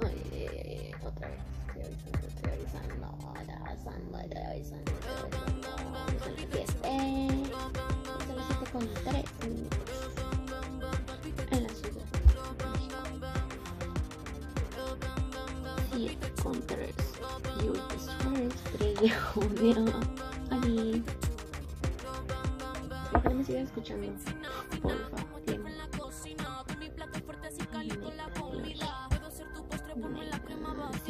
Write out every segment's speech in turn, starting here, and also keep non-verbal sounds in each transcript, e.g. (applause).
Ay, otra vez. Estoy avisando, estoy avisando, estoy avisando, estoy avisando, estoy avisando. Son las 7. Son las 7 con 3 minutos. En la ciudad de México. 7 con 3. Y hoy es jueves 3 de junio. Aquí. Ojalá me sigan escuchando.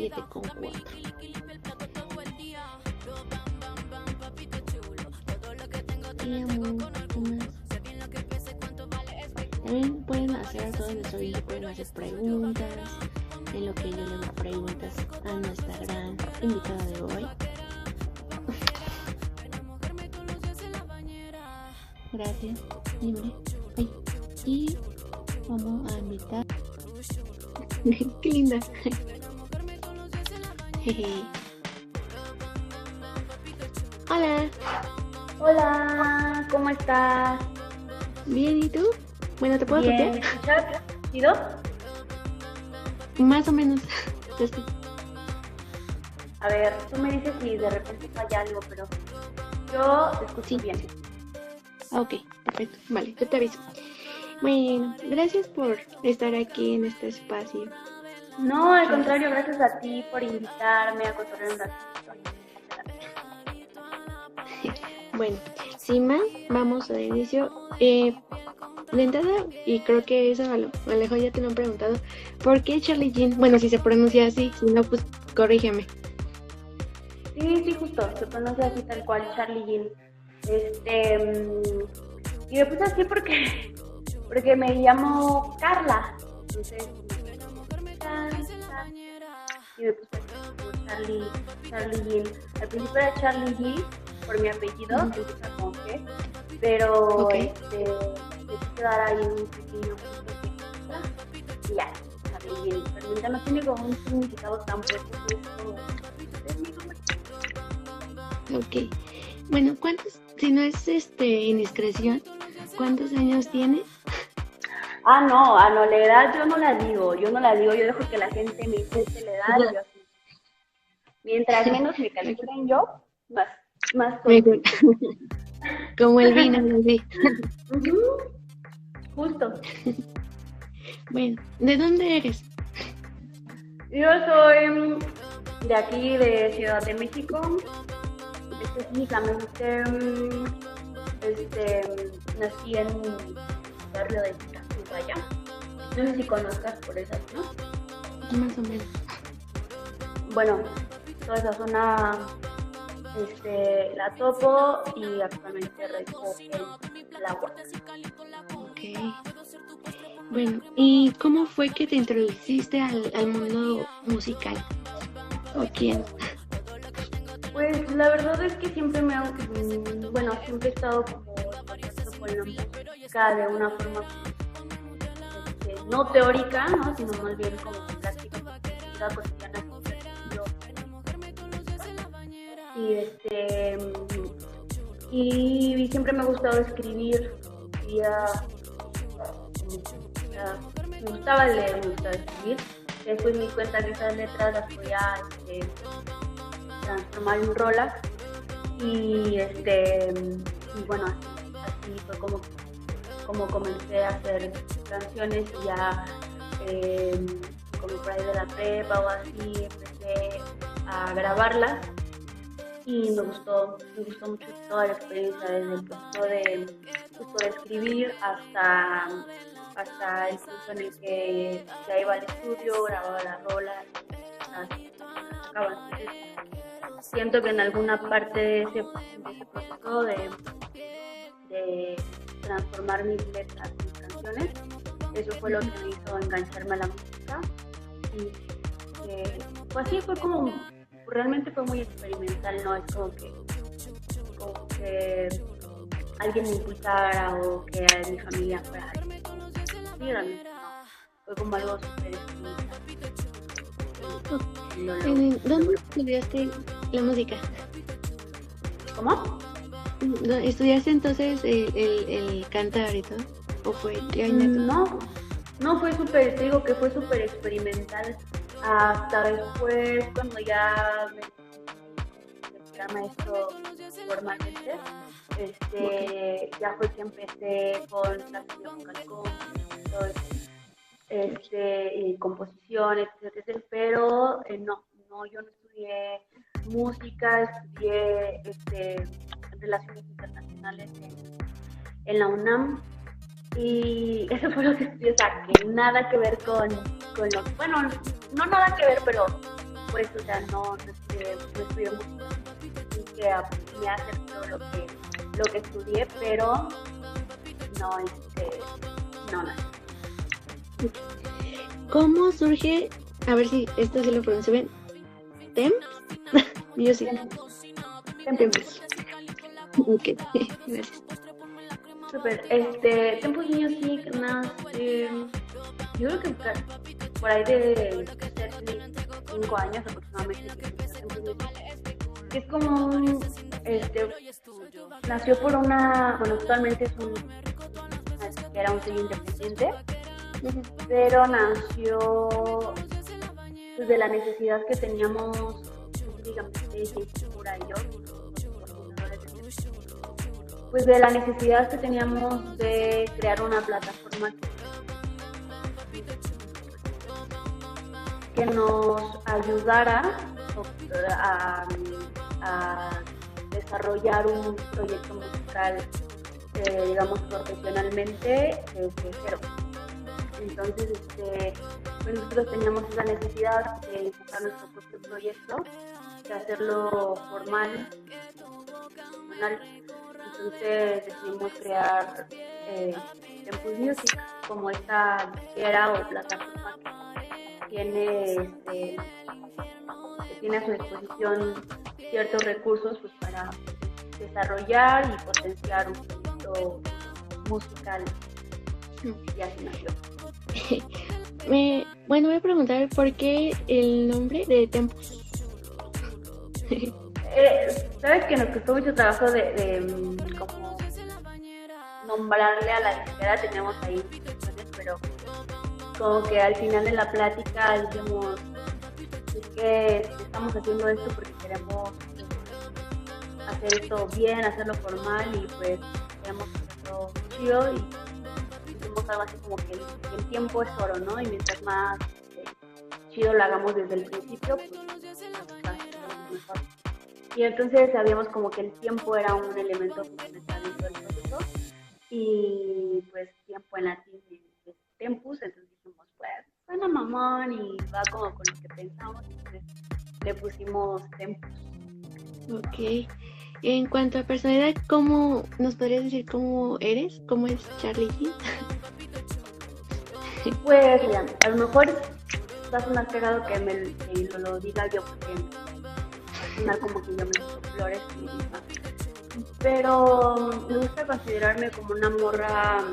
7,4. Mi más? También pueden hacer, todos nuestros videos pueden hacer preguntas, en lo que yo les preguntas a nuestra gran invitada de Hola, ¿cómo estás? bien, ¿y tú? Bueno, ¿te puedo Bien? ¿me escuchas? ¿Ido? Más o menos. (laughs) A ver, tú me dices si de repente falla algo, pero yo te escucho Sí. bien. Ok, perfecto. Vale, yo te aviso. Bueno, gracias por estar aquí en este espacio. No, al contrario, gracias a ti por invitarme a cotorrear un ratito. Bueno, sin más, vamos al inicio. Eh, de entrada, y creo que eso a lo, a lo mejor ya te lo han preguntado, ¿por qué Charlie Jean? Bueno, si se pronuncia así, si no, pues corrígeme. Sí, sí, justo, se conoce así tal cual, Charlie Jean. Este, mm, y me puse así porque, (laughs) porque me llamo Carla. Entonces, y me puse así Charlie, Charlie Jean. Al principio era Charlie G por mi apellido, Ujú. que empieza con G, pero Ok. este, quise dar ahí un pequeño punto extra y ya, Charlie Jean. Realmente no tiene como un significado tan fuerte, como. Ok. Bueno, ¿cuántos, si no es este indiscreción, cuántos años tienes? Ah, no, a no, la edad yo no la digo, yo no la digo, yo dejo que la gente me intente la edad yo. Mientras (laughs) menos me calculen yo, más, más. (laughs) Como el vino, así. Justo. Bueno, ¿de dónde eres? Yo soy de aquí, de Ciudad de México, específicamente, este, nací en un barrio de Tacubaya. No sé si conozcas por esa zona. Más o menos. bueno, toda esa zona este, la topo y actualmente resido en la. Bueno, ¿y cómo fue que te introduciste al, al mundo musical? ¿O quién? Pues la verdad es que siempre me ha, bueno, siempre he estado como con la música de una forma este, no teórica, ¿no? sino más bien como práctica, cotidiana. Y este y siempre me ha gustado escribir, ya, me gustaba leer, me gustaba escribir. Después me di cuenta que esas letras las podía este, transformar en rolas. Y este y bueno así, así fue como como comencé a hacer canciones y ya eh, como por ahí de la prepa o así empecé a grabarlas y me gustó me gustó mucho toda la experiencia desde el proceso de de escribir hasta hasta el punto en el que ya iba al estudio grababa las rolas siento que en alguna parte de ese, de ese proceso de, de transformar mis letras en canciones, eso fue lo que me hizo engancharme a la música. Y eh, pues así fue como, realmente fue muy experimental, ¿no? Es como que, como que alguien me impulsara o que mi familia fuera alguien. Sí, realmente no. Fue como algo súper experimental. Y lo logré. ¿En- ¿Dónde estudiaste la música? ¿Cómo? ¿Dó- ¿Estudiaste entonces el, el, el cantar y todo? ¿O fue No, no fue súper, te digo que fue súper experimental. Hasta después, cuando ya me, me maestro formalmente, este, ya fue que empecé con vocal todo este, y composición, etcétera, pero eh, no, no, yo no estudié música, estudié este, relaciones internacionales en, la UNAM y (laughs) eso fue lo que estudié, o sea, que nada que ver con, con lo, bueno, no nada que ver, pero por eso, ya no, no estudié, no estudié música, y que me hace todo lo que, lo que estudié, pero no, este, no, no. ¿Cómo surge, a ver si esto se lo pronuncio bien, Temps Music? Temps. Ok, (laughs) gracias. Super, este, Tempus Music nace, yo creo que por ahí de 5 años aproximadamente. Es como un, este, nació por una, bueno, actualmente es un, era un sello independiente pero nació pues, de la necesidad que teníamos, digamos, Jessica y yo, pues de la necesidad que teníamos de crear una plataforma que nos ayudara a, desarrollar un proyecto musical, eh, digamos, profesionalmente desde cero. Entonces, este, pues nosotros teníamos esa necesidad de enfocar nuestro propio proyecto, de hacerlo formal, Entonces decidimos crear eh, Tempus Music como esta era o plataforma que tiene, este, tiene a su disposición ciertos recursos pues, para desarrollar y potenciar un proyecto musical y así (laughs) bueno, voy a preguntar por qué el nombre de Tempus. (laughs) eh, Sabes que nos costó mucho trabajo de, mm, como nombrarle a la disquera, teníamos ahí pero como que al final de la plática dijimos es que estamos haciendo esto porque queremos hacer esto bien, hacerlo formal y pues queremos hacerlo chido y algo así como que el, tiempo es oro, ¿no? Y mientras más eh, chido lo hagamos desde el principio, pues mejor. Y entonces sabíamos como que el tiempo era un elemento fundamental dentro del proceso y pues tiempo en latín es tempus, entonces dijimos, pues suena mamón y va como con lo que pensamos, entonces le pusimos tempus. Ok. En cuanto a personalidad, ¿cómo nos podrías decir cómo eres? ¿Cómo es Charlie Pues mira, a lo mejor va a sonar pegado que me lo, diga yo porque como que yo me echo flores Pero me gusta considerarme como una morra,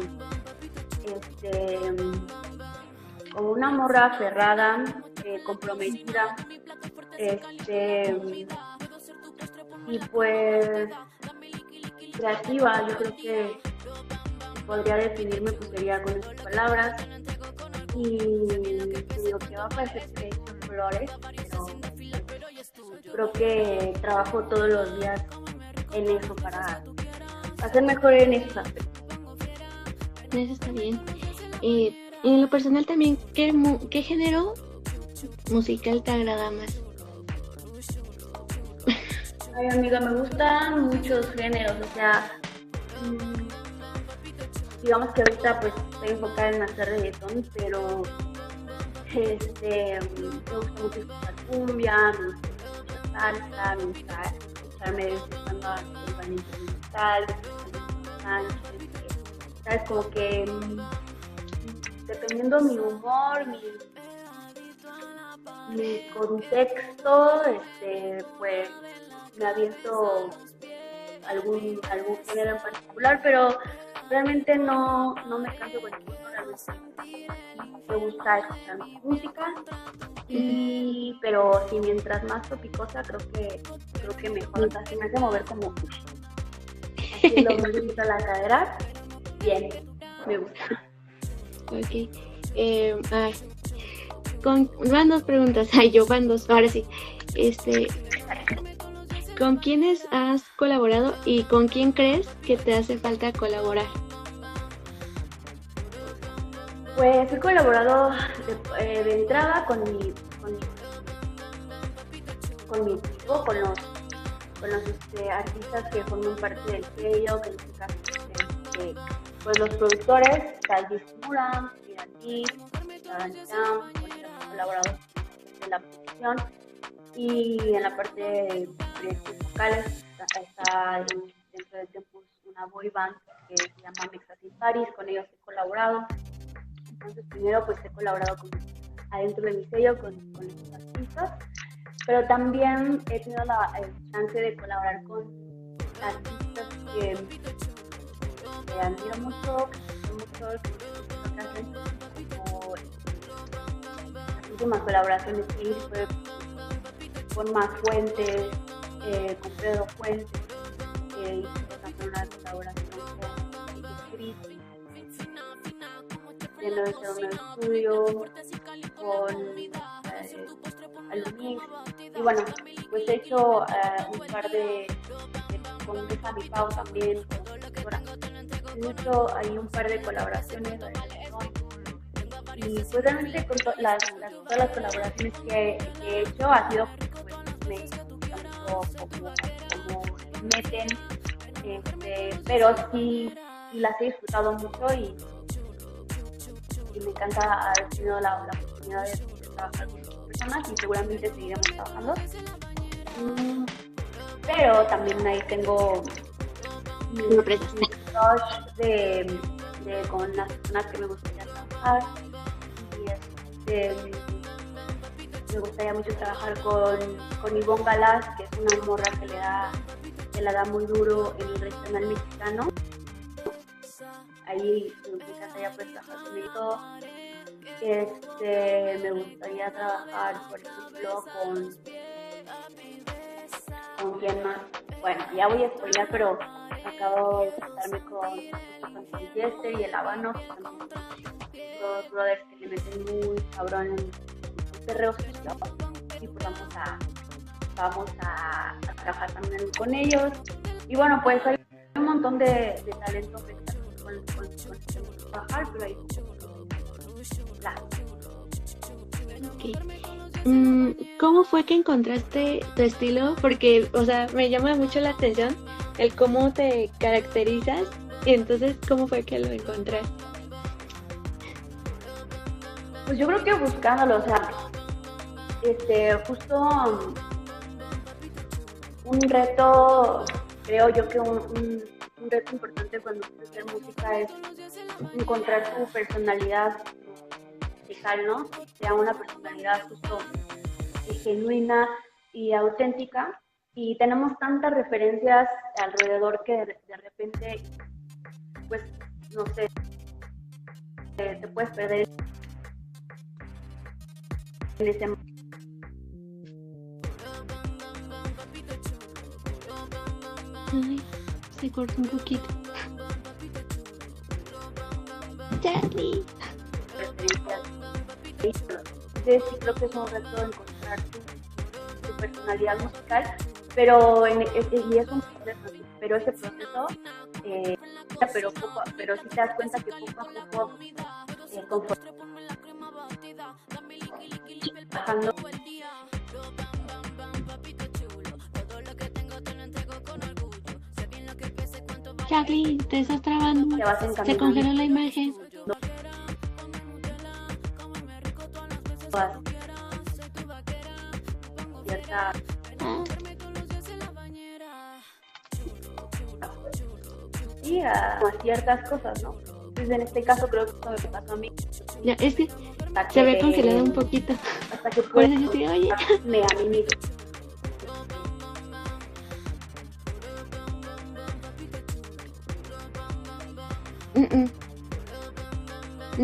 este, como una morra aferrada, eh, comprometida, este, y pues creativa, yo creo que podría definirme pues sería con estas palabras. Y digo que va a parecer que son flores, creo que trabajo todos los días en eso para hacer mejor en esos aspectos. Eso está bien. Eh, en lo personal también, ¿qué, ¿qué género musical te agrada más? Ay, amiga, me gustan muchos géneros, o sea, mm, digamos que ahorita pues estoy enfocada en hacer reggaetón, pero este, me gusta mucho escuchar cumbia, me gusta salsa, me gusta escucharme escuchando a Vanessa Musical, Sánchez, sabes, como que mm, dependiendo mi humor, mi, mi contexto, este, pues me aviento algún, algún género en particular, pero realmente no, no me canso con ningún realmente me gusta escuchar música y pero si mientras más topicosa creo que creo que mejor o sea si me hace mover como así lo movimiento la cadera bien me gusta. Ok. Eh, ay. Con, van dos preguntas. (laughs) Ay, yo van dos. Ahora sí. Este, ¿Con quiénes has colaborado y con quién crees que te hace falta colaborar? Pues he colaborado de, eh, de entrada con mi, con mi, equipo, con los, con los este, artistas que forman parte del sello, que en este caso este, pues los productores, Talgis Mura, Mirati, Adam Cham, con los que hemos colaborado en la producción y en la parte de proyectos vocales está, está dentro del tiempo una boy band que se llama Mexas Paris, con ellos he colaborado. Entonces primero pues he colaborado con, adentro de mi sello con, con estos artistas, pero también he tenido la chance de colaborar con artistas que, que admiro mucho, que son mucho, que hacen como las últimas colaboraciones con Más Fuentes, eh, con Pedro Fuentes, que también una colaboración con Cris, en el segundo estudio, con eh, y bueno, pues he hecho eh, un par de, de con Luisa Mi Pau también, con he hecho ahí un par de colaboraciones, y pues realmente con to las, las, todas las colaboraciones que, que, he hecho ha sido pues, me como, como, como meten este, pero sí, sí, las he disfrutado mucho y, y me encanta haber tenido la, la oportunidad de, trabajar con estas personas y seguramente seguiremos trabajando. Mm, pero también ahí tengo mi, mi crush de, de, con las personas que me gustaría trabajar. Este, me gustaría mucho trabajar con, con Ivonne Galás, que es una morra que le da, que la da muy duro en el regional mexicano. Ahí me encantaría pues trabajar. Este, me gustaría trabajar, por ejemplo, con con quién más. Bueno, ya voy a spoiler, pero acabo de estarme con, con Jester y el Habano, dos brothers que le meten muy cabrón en perreos y pues vamos a vamos a, a, trabajar también con ellos y bueno pues hay un montón de, de talento que está okay. mm, ¿Cómo fue que encontraste tu estilo? Porque, o sea, me llama mucho la atención el cómo te caracterizas y entonces, ¿cómo fue que lo encontraste? Pues yo creo que buscándolo, o sea, este, justo um, un reto, creo yo que un, un, un reto importante cuando quieres hacer música es encontrar tu personalidad musical, ¿no? Sea una personalidad justo genuina y auténtica. Y tenemos tantas referencias alrededor que de, repente, pues, no sé, te, te puedes perder en ese Ay, se cortó un poquito. Charlie. Sí creo que es un reto encontrar tu, tu personalidad musical, pero en, y es un proceso, pero ese proceso, eh, pero, poco, pero sí te das cuenta que poco a poco, eh, conforme trabajando Jacqueline, te estás trabando. te vas Se congeló la imagen. Ah, sí, a, a ciertas cosas, ¿no? Entonces en este caso creo que esto me pasó a mí. ya, es que Hasta se había que- congelado un poquito. Hasta que yo estoy, oye. me a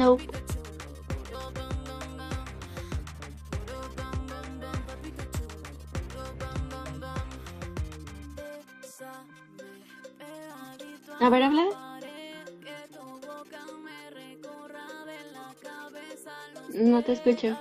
A ver, habla. No te escucho.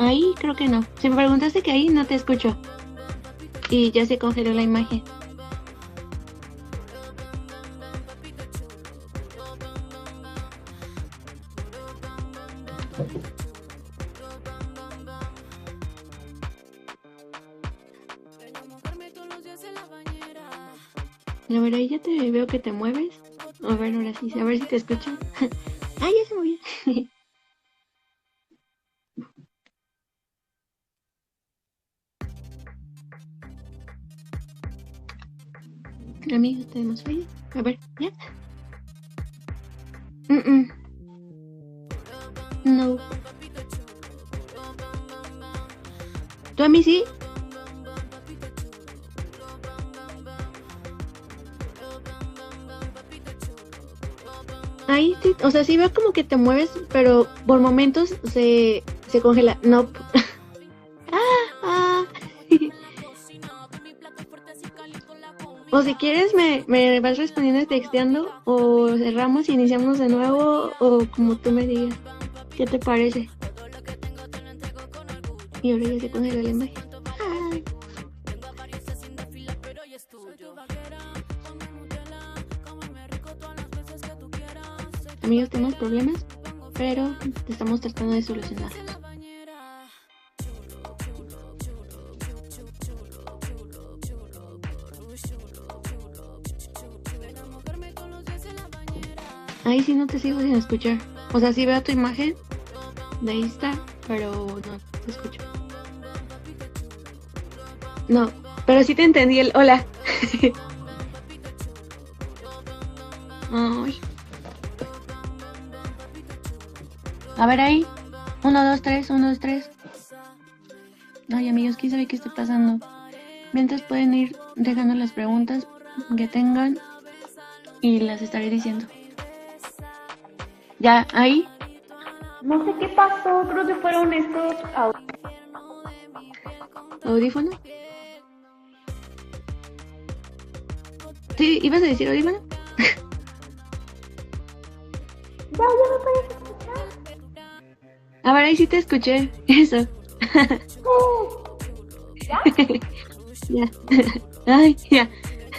Ahí creo que no. Si me preguntaste que ahí no te escucho. Y ya se congeló la imagen. Que te mueves. A ver, ahora sí, a ver si te escucho. (laughs) ah, ya se movió. (laughs) Amigos, tenemos falla. A ver, ¿ya? Mm -mm. No. ¿Tú a mí sí? O sea, sí veo como que te mueves, pero por momentos se, se congela. No. (laughs) ah, ah. (laughs) O si quieres me, me vas respondiendo texteando o cerramos y iniciamos de nuevo o como tú me digas. ¿Qué te parece? Y ahora ya se congela la imagen. Amigos, tenemos problemas, pero estamos tratando de solucionarlos. Ahí sí no te sigo sin escuchar. O sea, sí veo tu imagen de está, pero no te escucho. No, pero sí te entendí el hola. (laughs) Ay. A ver ahí. Uno, dos, tres, uno, dos, tres. Ay, amigos, quién sabe qué está pasando. Mientras pueden ir dejando las preguntas que tengan y las estaré diciendo. Ya, ahí. No sé qué pasó, creo que fueron estos au- ¿Audífono? Sí, ¿ibas a decir audífono? Ya, ya me escuchar. A ver, ahí sí te escuché. (laughs) Eso. ¿Ya? (laughs) Ya. (laughs) Ay, ya.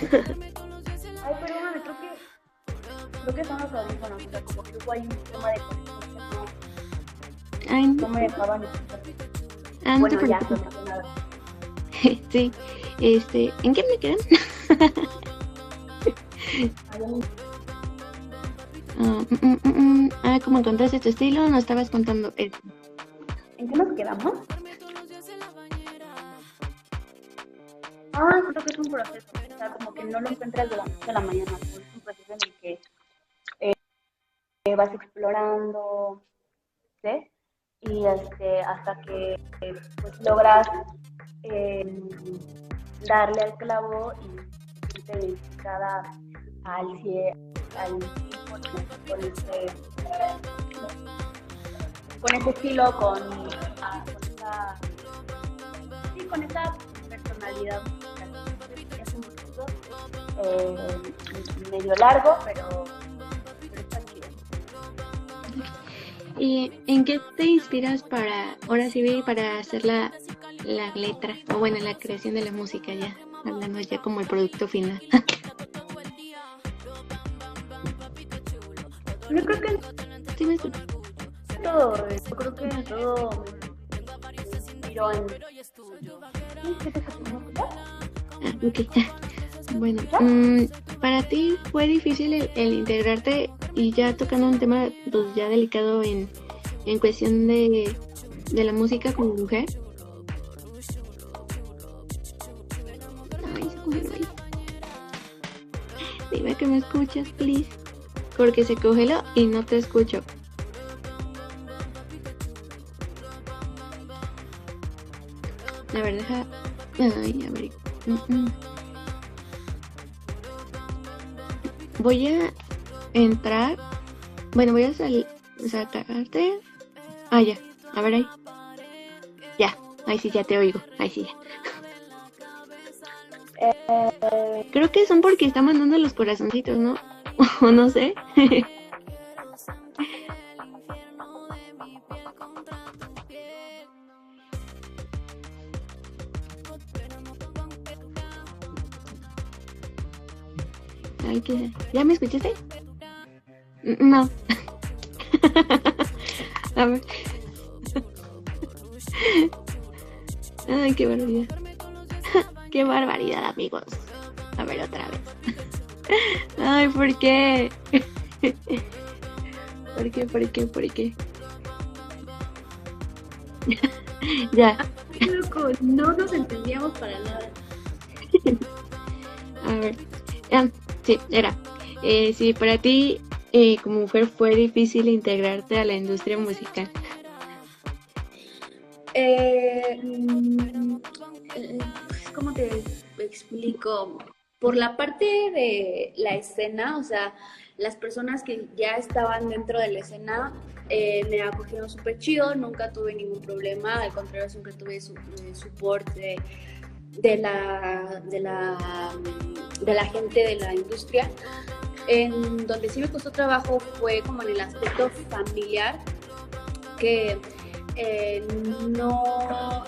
Ay, perdóname, creo que. Creo que son los audífonos. O sea, como que hubo ahí un tema de conexión no, Ay, no me dejaban escuchar. ah, no te Bueno, ya, no pasa nada. Sí. Este, ¿en qué me quedan? Ah, mm, mm, mm, mm. Ah, ¿cómo encontraste tu estilo? No estabas contando. ¿En qué nos quedamos? Ah, creo que es un proceso. O sea, como que no lo encuentras de la noche a la mañana. Es un proceso en el que eh, vas explorando, ¿sí? Y este, hasta que eh, pues, logras eh, darle al clavo y sentirte identificada al al 100% con ese, con estilo, con, ah, con esa sí, con esa personalidad. Es un proceso eh, medio largo, pero. ¿Y en qué te inspiras para, ahora sí, para hacer la, la letra? O bueno, la creación de la música ya, hablando ya como el producto final. (laughs) Yo creo que todo, yo creo que en todo me inspiro en... ¿Sí? ¿Qué te escuchas? Ah, ok. (laughs) Bueno, mm, para ti fue difícil el, el integrarte y ya tocando un tema pues ya delicado en, en cuestión de, de la música como mujer. Ay, se. Dime que me escuchas, please porque se congeló y no te escucho. A ver, deja. Ay, a ver. Mm, mm. Voy a entrar. Bueno, voy a salir. Sacarte. Ah, ya. A ver ahí. Ya. Ahí sí, ya te oigo. Ahí sí, ya. Eh, Creo que son porque está mandando los corazoncitos, ¿no? (laughs) O no sé. Ay, ¿qué? ¿Ya me escuchaste? N- No. (laughs) A ver. (laughs) Ay, qué barbaridad. Qué barbaridad, amigos. Ay, ¿por qué? ¿Por qué? ¿Por qué? ¿Por qué? (laughs) ya, loco, no nos entendíamos para nada. a ver. Ah, sí, era. Eh, sí, para ti, eh, como mujer, fue difícil integrarte a la industria musical. Eh, mm, eh, ¿Cómo te explico? Por la parte de la escena, o sea, las personas que ya estaban dentro de la escena eh, me acogieron súper chido, nunca tuve ningún problema, al contrario, siempre tuve su eh, support de, la, de, la, de la gente de la industria. En donde sí me costó trabajo fue como en el aspecto familiar, que eh, no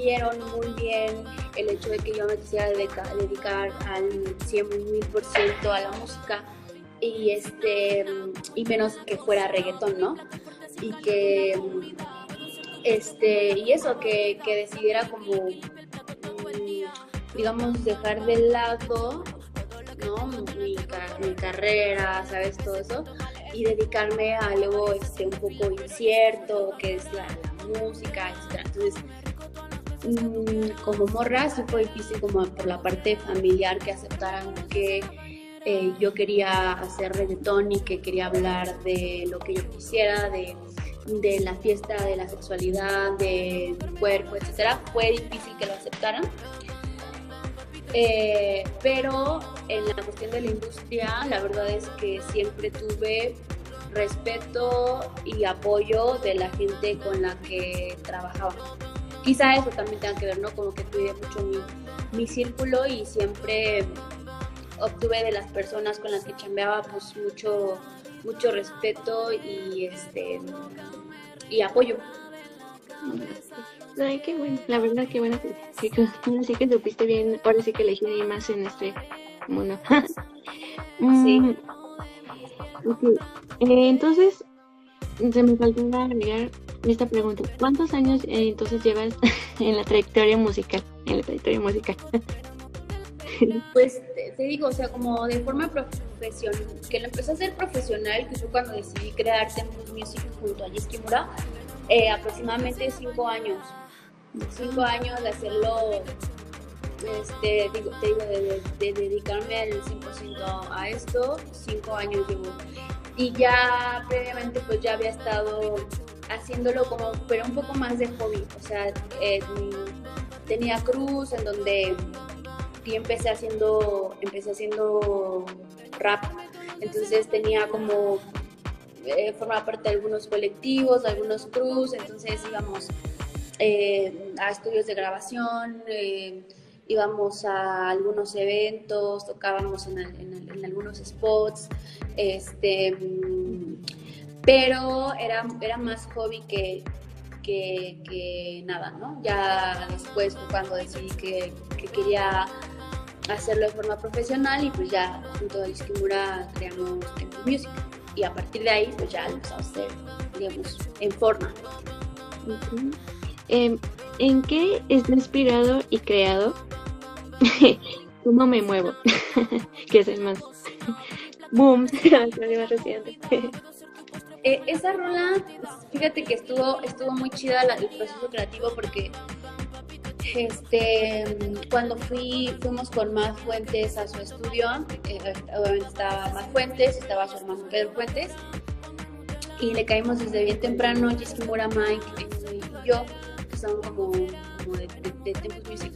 vieron muy bien el hecho de que yo me quisiera dedica- dedicar al 100.000% a la música y este y menos que fuera reggaetón, ¿no? Y que este y eso que, que decidiera como mm, digamos dejar de lado ¿no? Mi, mi carrera, ¿sabes? Todo eso. Y dedicarme a algo este, un poco incierto, que es la, la música, etc. Entonces, como morra, sí fue difícil como por la parte familiar que aceptaran que eh, yo quería hacer reggaetón y que quería hablar de lo que yo quisiera, de, de la fiesta, de la sexualidad, de mi cuerpo, etc. Fue difícil que lo aceptaran. Eh, pero en la cuestión de la industria, la verdad es que siempre tuve respeto y apoyo de la gente con la que trabajaba. Quizá eso también tenga que ver, ¿no? Como que cuidé mucho mi, mi círculo y siempre obtuve de las personas con las que chambeaba pues mucho, mucho respeto y este y apoyo. Ay, qué bueno. La verdad, qué bueno. Que, sí que supiste bien. Ahora sí que elegí más en este mundo. (laughs) Mm, ok. Eh, entonces, se me faltó agregar esta pregunta. ¿Cuántos años eh, entonces llevas (laughs) en la trayectoria musical? En la trayectoria musical. (laughs) Pues te, te digo, o sea, como de forma profesional, que lo empecé a hacer profesional, que fue cuando decidí crear Tempus Music junto a Jess Kimura, eh, aproximadamente cinco años. Cinco años de hacerlo, este, digo, te digo, de, de- de dedicarme al 100% a esto, cinco años llevo. Y ya previamente pues ya había estado haciéndolo como, pero un poco más de hobby, o sea, eh, tenía cruz en donde y empecé haciendo, empecé haciendo rap. Entonces tenía como, eh, formaba parte de algunos colectivos, algunos crews, entonces íbamos eh, a estudios de grabación, íbamos a algunos eventos, tocábamos en, en en algunos spots, este, pero era, era más hobby que, que, nada, ¿no? Ya después cuando decidí que, que quería hacerlo de forma profesional y pues ya junto a Iskimura creamos Tempo Music y a partir de ahí pues ya lo empezamos a hacer, digamos, en forma. Em, ¿En qué está inspirado y creado? (laughs) ¿Cómo me muevo? (laughs) que es el más boom. (laughs) Eh, esa rola, fíjate que estuvo, estuvo muy chida la- el proceso creativo porque este, cuando fui, fuimos con Matt Fuentes a su estudio, eh, obviamente estaba Matt Fuentes, estaba su hermano Pedro Fuentes, y le caímos desde bien temprano, Mike y yo, que son como de, de, Music.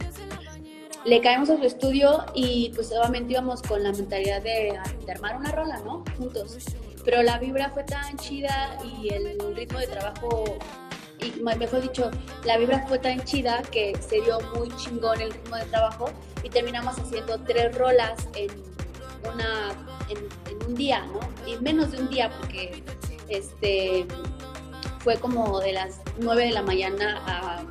Le caemos a su estudio y pues obviamente íbamos con la mentalidad de, de armar una rola, ¿no? Juntos. Pero la vibra fue tan chida y el ritmo de trabajo y mejor dicho, la vibra fue tan chida que se dio muy chingón el ritmo de trabajo y terminamos haciendo tres rolas en una en, un día, ¿no? Y menos de un día porque este fue como de las 9 de la mañana a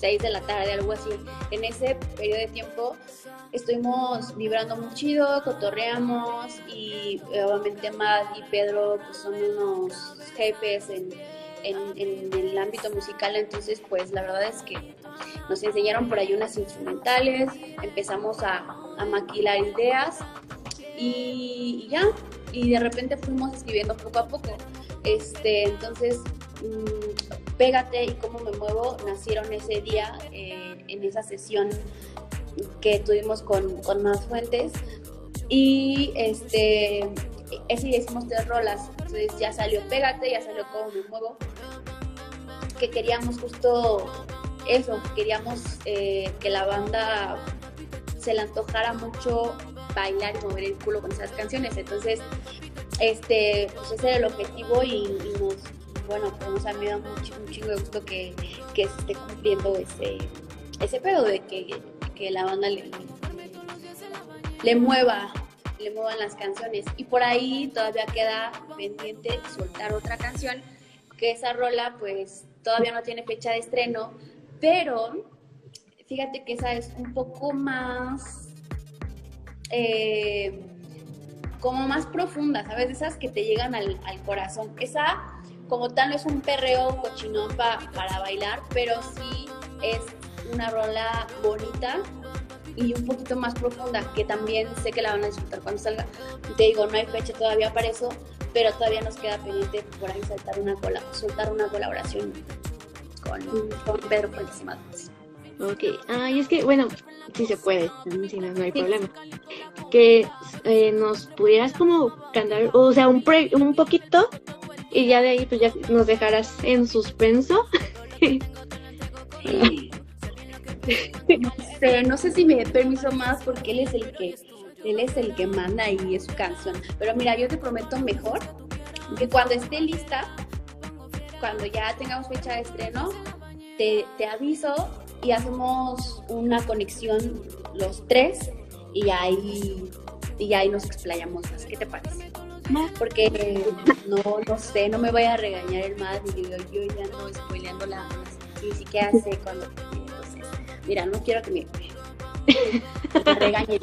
6 de la tarde, algo así. En ese periodo de tiempo estuvimos vibrando muy chido, cotorreamos y obviamente Matt y Pedro pues, son unos jefes en en, el ámbito musical, entonces pues la verdad es que nos enseñaron por ahí unas instrumentales, empezamos a, a maquilar ideas y, ya, y de repente fuimos escribiendo poco a poco. Este, entonces, mm, Pégate y cómo me muevo nacieron ese día eh, en esa sesión que tuvimos con, con más fuentes y este ese día hicimos tres rolas entonces ya salió Pégate ya salió cómo me muevo que queríamos justo eso, queríamos eh, que la banda se le antojara mucho bailar y mover el culo con esas canciones. Entonces, este, pues ese era el objetivo y, bueno, pues a mí me un, chingo de gusto que, que, se esté cumpliendo ese, ese pedo de que, que la banda le, mueva le muevan las canciones y por ahí todavía queda pendiente soltar otra canción que esa rola pues todavía no tiene fecha de estreno, pero fíjate que esa es un poco más, eh, como más profunda, ¿sabes? Esas que te llegan al, corazón. Esa, como tal, no es un perreo cochinón para bailar, pero sí es una rola bonita y un poquito más profunda, que también sé que la van a disfrutar cuando salga. Te digo, no hay fecha todavía para eso, pero todavía nos queda pendiente por ahí soltar una, soltar una colaboración con, con Pedro Fuentes Ok, ah, y es que, bueno, sí se puede, si no, no hay problema. Que eh, nos pudieras como cantar, o sea, un, un poquito, y ya de ahí pues ya nos dejarás en suspenso. no sé, (laughs) no sé si me dé permiso más porque él es el que él es el que manda y es su canción. Pero mira, yo te prometo mejor que cuando esté lista, cuando ya tengamos fecha de estreno, te, te aviso y hacemos una conexión los tres y ahí, y ahí nos explayamos más. ¿Qué te parece? Porque no, no sé, no me vaya a regañar el más y yo, yo ya ando spoileando la ni siquiera sé cuándo. Entonces, mira, no quiero que me, (laughs) me regañen.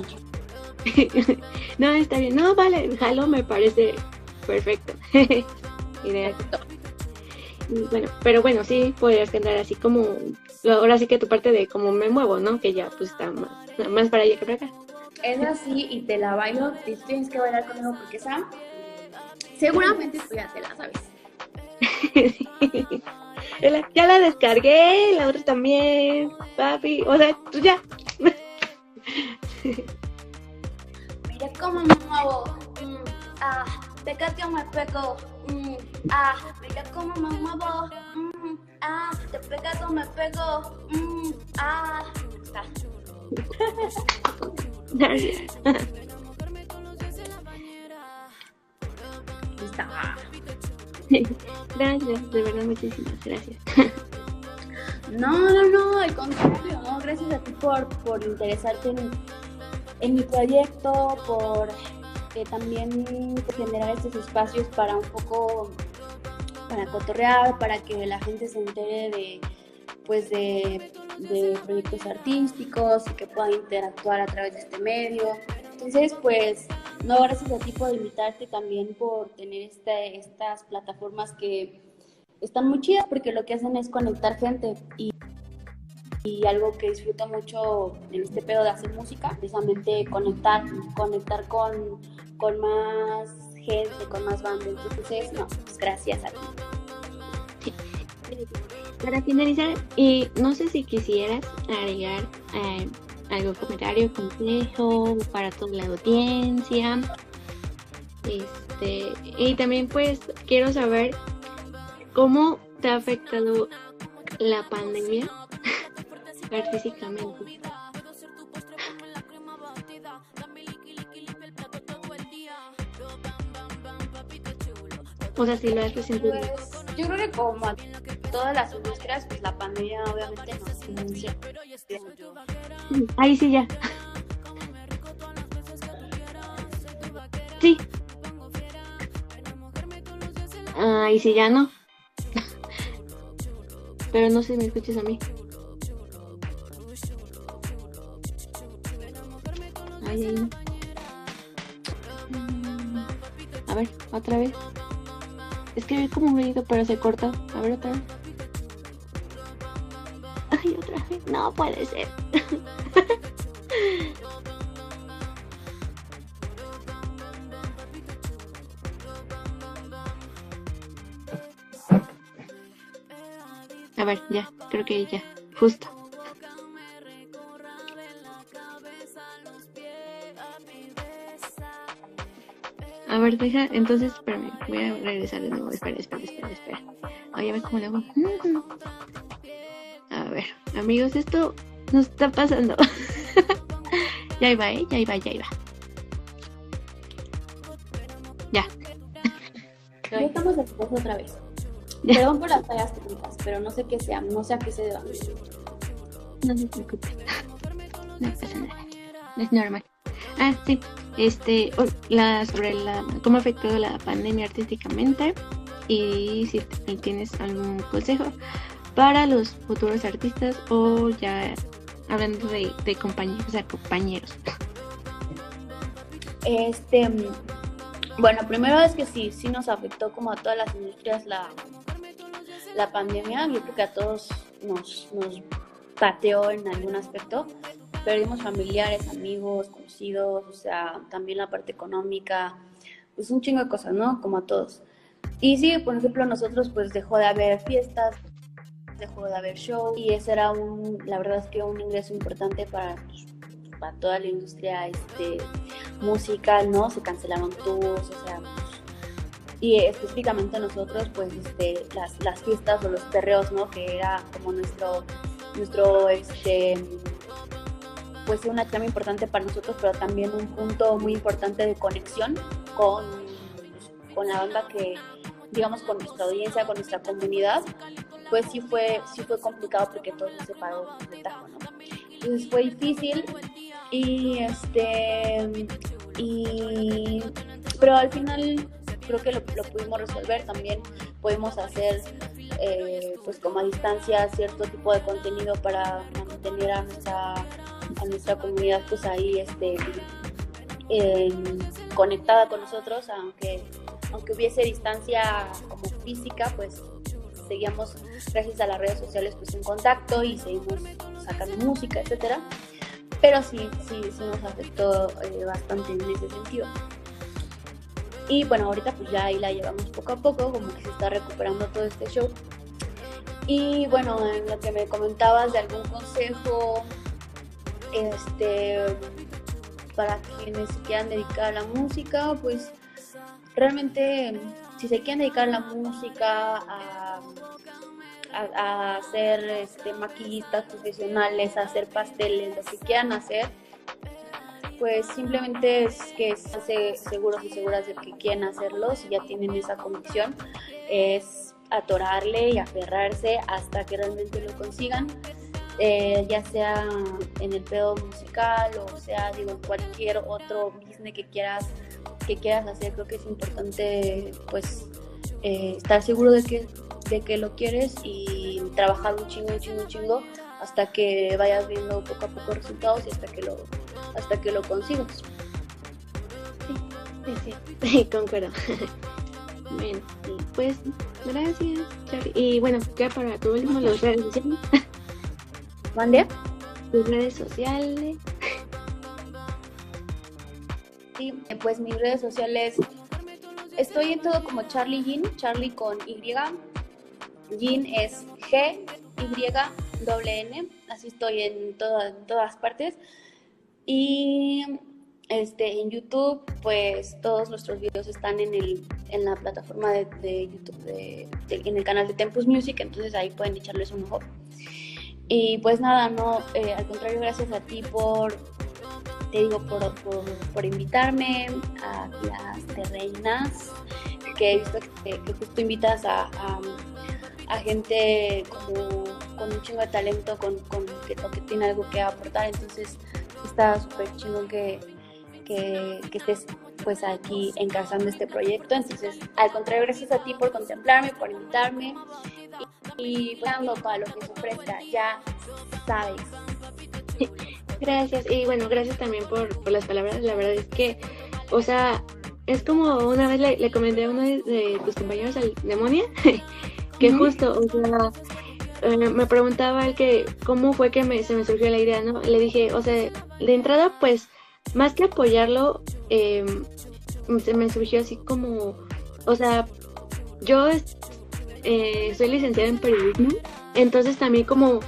(laughs) no, está bien. No, vale, jalo me parece perfecto. (laughs) Idea. Bueno, pero bueno, sí podrías cantar así como, ahora sí que tu parte de cómo me muevo, ¿no? Que ya pues está más, más para allá que para acá. Es así y te la bailo, y tienes que bailar conmigo porque esa, seguramente tú ya te la sabes. (laughs) ya la descargué, la otra también, papi, o sea, tú ya. Mira cómo me muevo. Mm, ah, o me pego. Mm, ah, mira cómo me muevo. Mm, ah, te pegas o me pego. Mm, ah. (laughs) ah. Gracias. (laughs) Gracias, de verdad, muchísimas gracias. (laughs) No, no, no, al contrario, no, gracias a ti por, por interesarte en, en mi proyecto, por eh, también generar estos espacios para un poco, para cotorrear, para que la gente se entere de, pues de, proyectos artísticos y que pueda interactuar a través de este medio. Entonces, pues, no, gracias a ti por invitarte, también por tener este, estas plataformas que están muy chidas porque lo que hacen es conectar gente y algo que disfruto mucho en este pedo de hacer música, precisamente conectar, conectar con, con más gente, con más bandas. Entonces, no, pues gracias a ti. Para finalizar, y no sé si quisieras agregar eh, algún comentario, consejo para toda la audiencia. Este, y también pues quiero saber cómo te ha afectado la pandemia (laughs) artísticamente. (laughs) O sea, si lo has recibido. Pues yo creo que como todas las industrias, pues la pandemia obviamente nos inicia. Ahí sí ya. Sí. Ahí sí ya no. Pero no sé si me escuches a mí. No. A ver, otra vez. Es que como un ruido, pero se corta. A ver, otra vez. No puede ser. A ver, ya, creo que ya, justo. A ver, deja, entonces, espérame, voy a regresar de nuevo. Espera, espera, espera, espera. Oye, a ver cómo le hago. Amigos, esto nos está pasando. (laughs) ya iba, ¿eh? Ya iba, ya iba. Ya. Ya estamos de regreso otra vez. Perdón por las fallas técnicas, pero no sé qué sea, no sé a qué se deba. No se preocupe. No pasa nada. Es normal. Ah, sí. Este, la, sobre la, cómo ha afectado la pandemia artísticamente y si tienes algún consejo para los futuros artistas o ya hablando de, de compañeros, o sea, compañeros. Este, bueno, primero es que sí, sí nos afectó como a todas las industrias la, la pandemia. Yo creo que a todos nos, nos pateó en algún aspecto. Perdimos familiares, amigos, conocidos, o sea, también la parte económica, pues un chingo de cosas, ¿no? Como a todos. Y sí, por ejemplo, nosotros pues dejó de haber fiestas, dejó de haber show y ese era un, la verdad es que un ingreso importante para, para toda la industria este, musical, ¿no? Se cancelaron tours, o sea, y específicamente nosotros, pues, este, las, las fiestas o los perreos, ¿no? Que era como nuestro, nuestro, este, pues una chama importante para nosotros, pero también un punto muy importante de conexión con, con la banda que, digamos, con nuestra audiencia, con nuestra comunidad, pues sí fue, sí fue complicado porque todo se separó de tajo, ¿no? Entonces fue difícil y este y pero al final creo que lo, pudimos resolver también pudimos hacer eh, pues como a distancia cierto tipo de contenido para mantener a nuestra a nuestra comunidad pues ahí este conectada con nosotros aunque aunque hubiese distancia como física pues seguíamos gracias a las redes sociales pues en contacto y seguimos sacando música etcétera. Pero sí sí sí nos afectó eh, bastante en ese sentido. Y bueno ahorita pues ya ahí la llevamos poco a poco como que se está recuperando todo este show. Y bueno en lo que me comentabas de algún consejo este para quienes se quieran dedicar a la música pues realmente si se quieren dedicar a la música a, a, a ser este, maquillistas profesionales a hacer pasteles lo que quieran hacer pues simplemente es que estén seguros y seguras de que quieren hacerlo si ya tienen esa convicción es atorarle y aferrarse hasta que realmente lo consigan eh, ya sea en el pedo musical o sea digo cualquier otro business que quieras que quieras hacer creo que es importante pues eh, estar seguro de que de que lo quieres y trabajar un chingo un chingo un chingo hasta que vayas viendo poco a poco resultados y hasta que lo hasta que lo consigas Sí, sí, sí, (laughs) concuerdo. Bueno, pues gracias, Charlie. Y bueno, ya para tu último, las redes sociales. mande Tus redes sociales. Sí, pues mis redes sociales. Estoy en todo como Charlie Jin, Charlie con Y. Jin es G, Y, doble N. Así estoy en, en todas partes. Y este, en YouTube, pues todos nuestros videos están en, el, en la plataforma de, YouTube, de- en el canal de Tempus Music, entonces ahí pueden echarles un ojo. Y pues nada, no, eh, al contrario, gracias a ti por, te digo, por, por, invitarme a las terrenas, que he visto que, que justo invitas a, gente como, con un chingo de talento, con, con que, que tiene algo que aportar, entonces está súper chingón que, que, que, estés pues aquí encabezando este proyecto. Entonces, al contrario, gracias a ti por contemplarme, por invitarme y, y pues, para lo que se ofrezca, ya sabes. (laughs) Gracias, y bueno, gracias también por, por, las palabras. La verdad es que, o sea, es como una vez le, comenté a uno de, tus compañeros al demonia, (laughs) que justo, o sea, eh, me preguntaba el que cómo fue que me, se me surgió la idea, ¿no? Le dije, o sea, de entrada, pues más que apoyarlo, eh, se me surgió así como, o sea, yo eh, soy licenciada en periodismo, entonces también como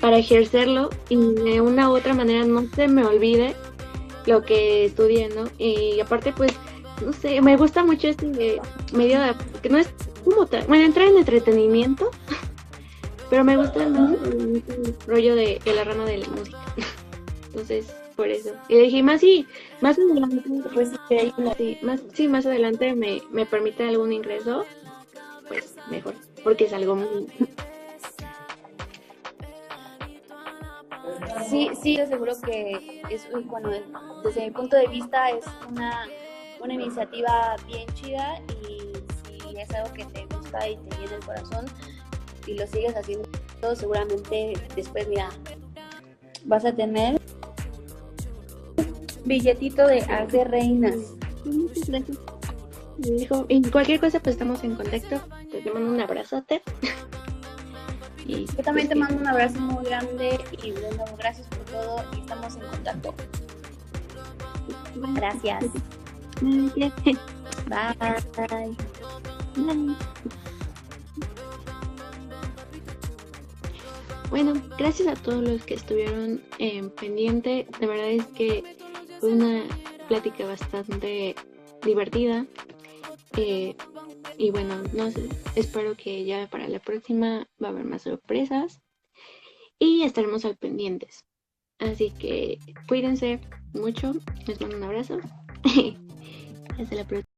para ejercerlo y de una u otra manera no se me olvide lo que estudié, ¿no? Y aparte pues, no sé, me gusta mucho este medio de, que no es como, bueno, entrar en entretenimiento, pero me gusta más el rollo de, de la rama de la música. Entonces, por eso. Y le dije, más sí, más adelante, pues sí, más, sí, más adelante me, me permite algún ingreso, pues mejor, porque es algo muy... Sí, sí, yo seguro que es, bueno, desde mi punto de vista es una, una iniciativa bien chida y si es algo que te gusta y te llena el corazón y lo sigues haciendo, seguramente después, mira, vas a tener billetito de hacer reinas. Muchas gracias. Dijo, y cualquier cosa, pues estamos en contacto. Te mando un abrazote. (laughs) y Yo también te mando un abrazo muy grande y bueno, gracias por todo y estamos en contacto. Gracias. (laughs) Bye. Bye. Bueno, gracias a todos los que estuvieron en pendiente. De verdad es que fue una plática bastante divertida. Eh, y bueno, no sé, espero que ya para la próxima va a haber más sorpresas y estaremos al pendientes. Así que cuídense mucho, les mando un abrazo. (laughs) Hasta la próxima.